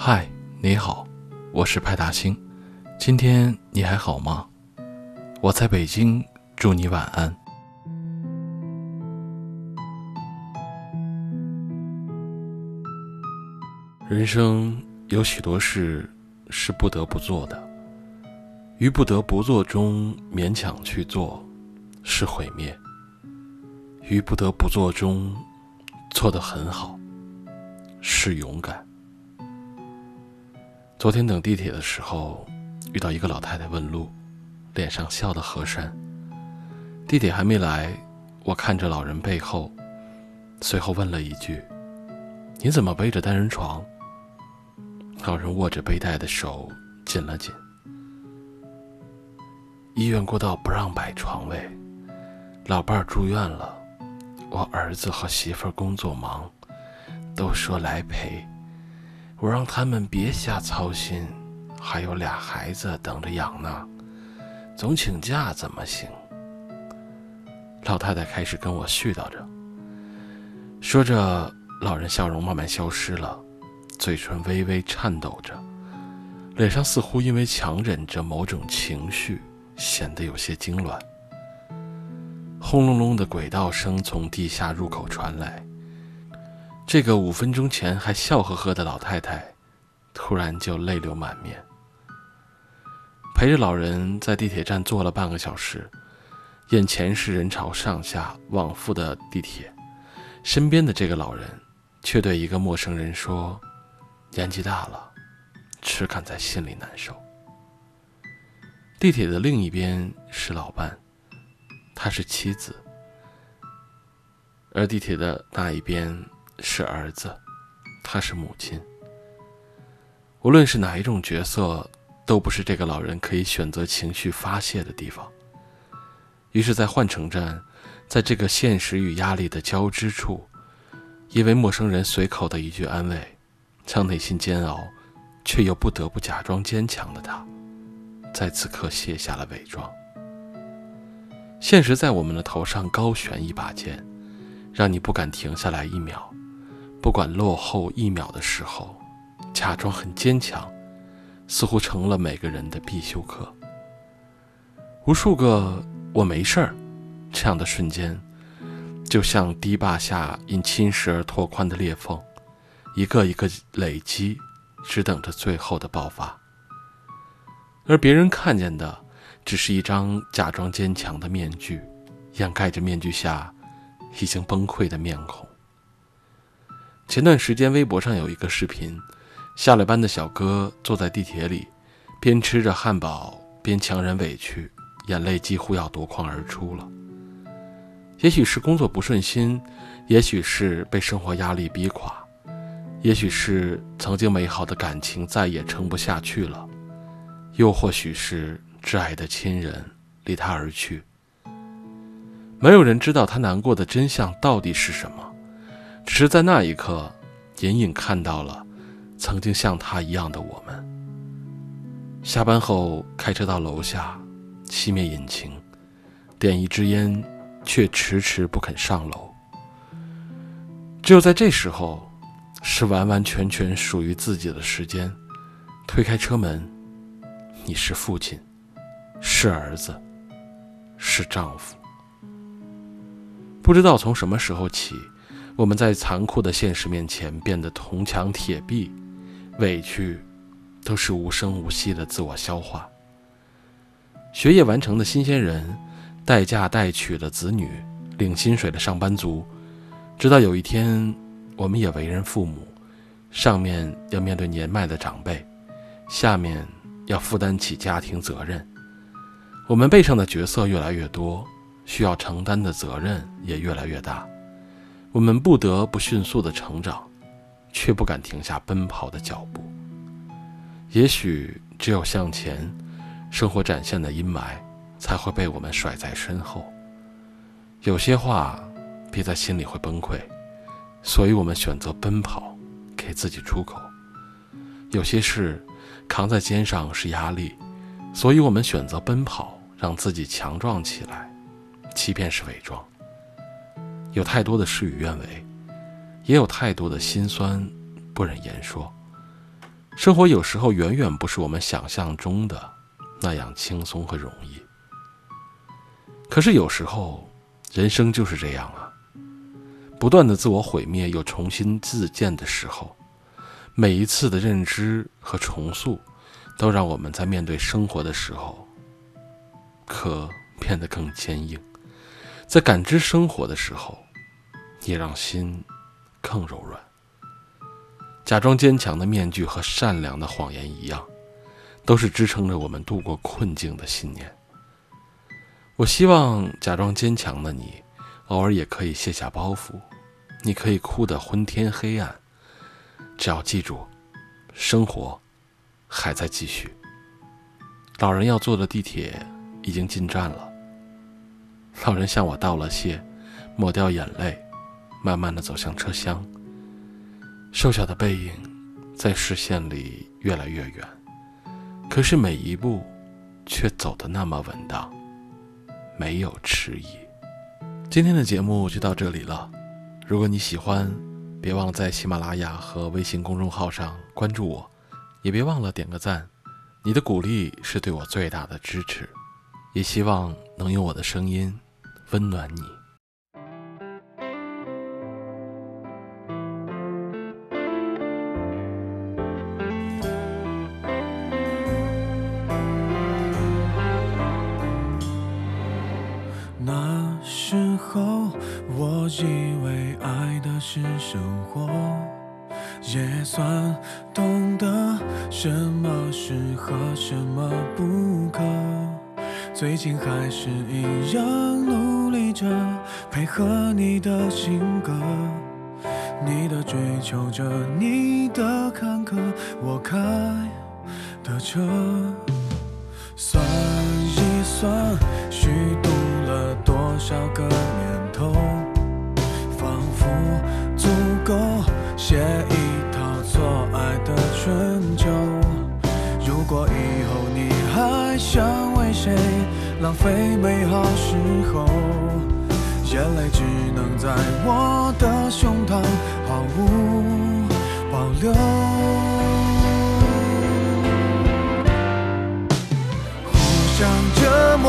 嗨，你好，我是派大星。今天你还好吗？我在北京，祝你晚安。人生有许多事是不得不做的，于不得不做中勉强去做，是毁灭；于不得不做中做得很好，是勇敢。昨天等地铁的时候，遇到一个老太太问路，脸上笑得和善。地铁还没来，我看着老人背后，随后问了一句：“你怎么背着单人床？”老人握着背带的手紧了紧。医院过道不让摆床位，老伴儿住院了，我儿子和媳妇儿工作忙，都说来陪。我让他们别瞎操心，还有俩孩子等着养呢，总请假怎么行？老太太开始跟我絮叨着，说着，老人笑容慢慢消失了，嘴唇微微颤抖着，脸上似乎因为强忍着某种情绪，显得有些痉挛。轰隆隆的轨道声从地下入口传来。这个五分钟前还笑呵呵的老太太，突然就泪流满面。陪着老人在地铁站坐了半个小时，眼前是人潮上下往复的地铁，身边的这个老人却对一个陌生人说：“年纪大了，只敢在心里难受。”地铁的另一边是老伴，他是妻子，而地铁的那一边。是儿子，他是母亲。无论是哪一种角色，都不是这个老人可以选择情绪发泄的地方。于是，在换乘站，在这个现实与压力的交织处，因为陌生人随口的一句安慰，将内心煎熬却又不得不假装坚强的他，在此刻卸下了伪装。现实在我们的头上高悬一把剑，让你不敢停下来一秒。不管落后一秒的时候，假装很坚强，似乎成了每个人的必修课。无数个“我没事儿”这样的瞬间，就像堤坝下因侵蚀而拓宽的裂缝，一个一个累积，只等着最后的爆发。而别人看见的，只是一张假装坚强的面具，掩盖着面具下已经崩溃的面孔。前段时间，微博上有一个视频，下了班的小哥坐在地铁里，边吃着汉堡边强忍委屈，眼泪几乎要夺眶而出了。也许是工作不顺心，也许是被生活压力逼垮，也许是曾经美好的感情再也撑不下去了，又或许是挚爱的亲人离他而去。没有人知道他难过的真相到底是什么。只是在那一刻，隐隐看到了曾经像他一样的我们。下班后开车到楼下，熄灭引擎，点一支烟，却迟迟不肯上楼。只有在这时候，是完完全全属于自己的时间。推开车门，你是父亲，是儿子，是丈夫。不知道从什么时候起。我们在残酷的现实面前变得铜墙铁壁，委屈都是无声无息的自我消化。学业完成的新鲜人，待嫁待娶的子女，领薪水的上班族，直到有一天，我们也为人父母，上面要面对年迈的长辈，下面要负担起家庭责任，我们背上的角色越来越多，需要承担的责任也越来越大。我们不得不迅速的成长，却不敢停下奔跑的脚步。也许只有向前，生活展现的阴霾才会被我们甩在身后。有些话憋在心里会崩溃，所以我们选择奔跑，给自己出口。有些事扛在肩上是压力，所以我们选择奔跑，让自己强壮起来。欺骗是伪装。有太多的事与愿违，也有太多的心酸不忍言说。生活有时候远远不是我们想象中的那样轻松和容易。可是有时候，人生就是这样啊，不断的自我毁灭又重新自建的时候，每一次的认知和重塑，都让我们在面对生活的时候，壳变得更坚硬；在感知生活的时候，也让心更柔软。假装坚强的面具和善良的谎言一样，都是支撑着我们度过困境的信念。我希望假装坚强的你，偶尔也可以卸下包袱，你可以哭得昏天黑暗，只要记住，生活还在继续。老人要坐的地铁已经进站了。老人向我道了谢，抹掉眼泪，慢慢的走向车厢。瘦小的背影，在视线里越来越远，可是每一步，却走得那么稳当，没有迟疑。今天的节目就到这里了，如果你喜欢，别忘了在喜马拉雅和微信公众号上关注我，也别忘了点个赞，你的鼓励是对我最大的支持，也希望能用我的声音温暖你。生活，也算懂得什么适合，什么不可。最近还是一样努力着配合你的性格，你的追求着，你的坎坷，我开的车。算一算，虚度了多少个年头。非美好时候，眼泪只能在我的胸膛毫无保留。互相折磨